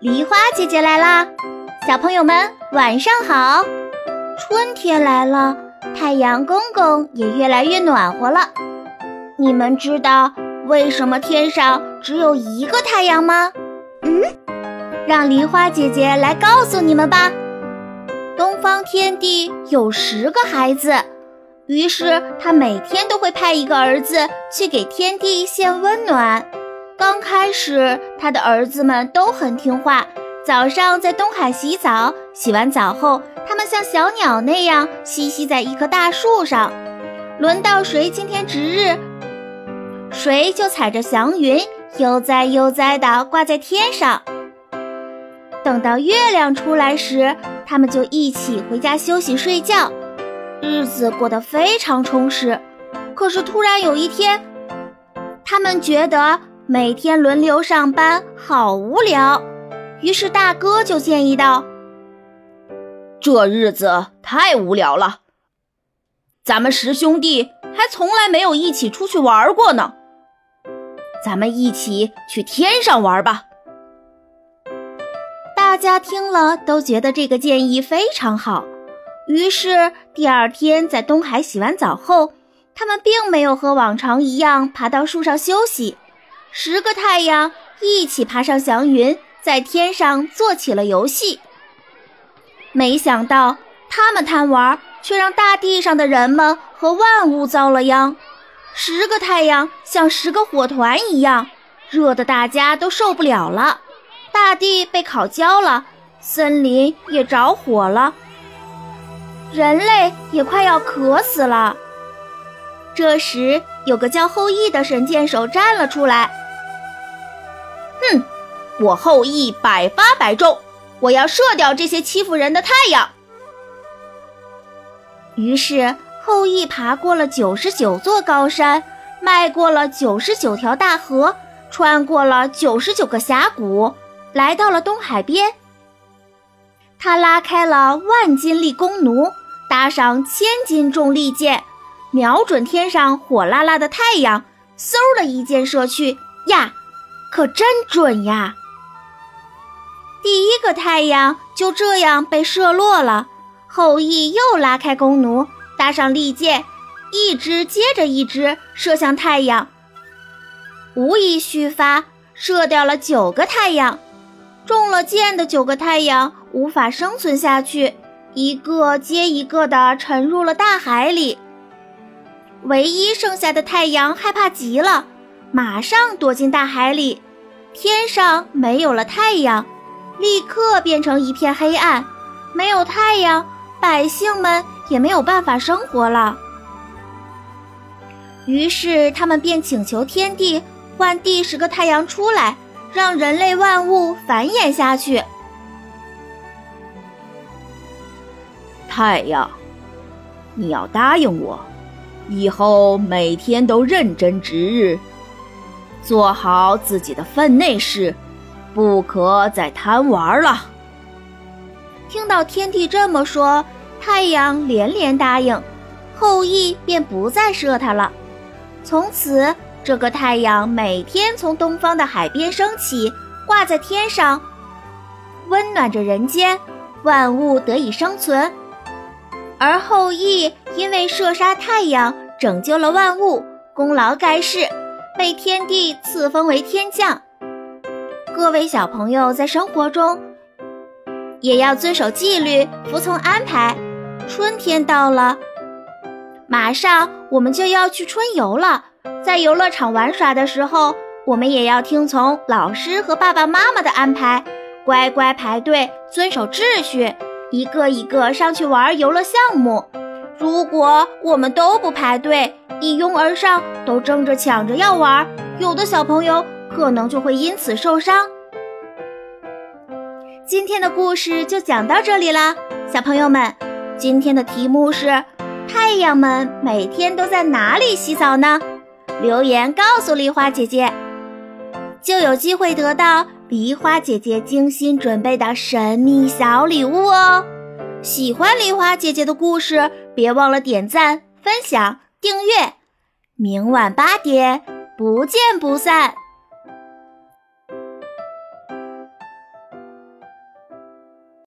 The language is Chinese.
梨花姐姐来啦！小朋友们晚上好。春天来了，太阳公公也越来越暖和了。你们知道为什么天上只有一个太阳吗？嗯，让梨花姐姐来告诉你们吧。东方天帝有十个孩子，于是他每天都会派一个儿子去给天帝献温暖。刚开始，他的儿子们都很听话。早上在东海洗澡，洗完澡后，他们像小鸟那样栖息在一棵大树上。轮到谁今天值日，谁就踩着祥云悠哉悠哉地挂在天上。等到月亮出来时，他们就一起回家休息睡觉，日子过得非常充实。可是突然有一天，他们觉得。每天轮流上班，好无聊。于是大哥就建议道：“这日子太无聊了，咱们十兄弟还从来没有一起出去玩过呢。咱们一起去天上玩吧。”大家听了都觉得这个建议非常好。于是第二天在东海洗完澡后，他们并没有和往常一样爬到树上休息。十个太阳一起爬上祥云，在天上做起了游戏。没想到他们贪玩，却让大地上的人们和万物遭了殃。十个太阳像十个火团一样，热得大家都受不了了。大地被烤焦了，森林也着火了，人类也快要渴死了。这时，有个叫后羿的神箭手站了出来。我后羿百发百中，我要射掉这些欺负人的太阳。于是后羿爬过了九十九座高山，迈过了九十九条大河，穿过了九十九个峡谷，来到了东海边。他拉开了万斤力弓弩，搭上千斤重利箭，瞄准天上火辣辣的太阳，嗖的一箭射去，呀！可真准呀！个太阳就这样被射落了。后羿又拉开弓弩，搭上利箭，一支接着一支射向太阳，无一虚发，射掉了九个太阳。中了箭的九个太阳无法生存下去，一个接一个的沉入了大海里。唯一剩下的太阳害怕极了。马上躲进大海里，天上没有了太阳，立刻变成一片黑暗。没有太阳，百姓们也没有办法生活了。于是他们便请求天帝换第十个太阳出来，让人类万物繁衍下去。太阳，你要答应我，以后每天都认真值日。做好自己的分内事，不可再贪玩了。听到天帝这么说，太阳连连答应，后羿便不再射他了。从此，这个太阳每天从东方的海边升起，挂在天上，温暖着人间，万物得以生存。而后羿因为射杀太阳，拯救了万物，功劳盖世。被天帝赐封为天将。各位小朋友在生活中也要遵守纪律，服从安排。春天到了，马上我们就要去春游了。在游乐场玩耍的时候，我们也要听从老师和爸爸妈妈的安排，乖乖排队，遵守秩序，一个一个上去玩游乐项目。如果我们都不排队，一拥而上，都争着抢着要玩，有的小朋友可能就会因此受伤。今天的故事就讲到这里啦，小朋友们，今天的题目是：太阳们每天都在哪里洗澡呢？留言告诉梨花姐姐，就有机会得到梨花姐姐精心准备的神秘小礼物哦。喜欢梨花姐姐的故事，别忘了点赞、分享。订阅，明晚八点，不见不散。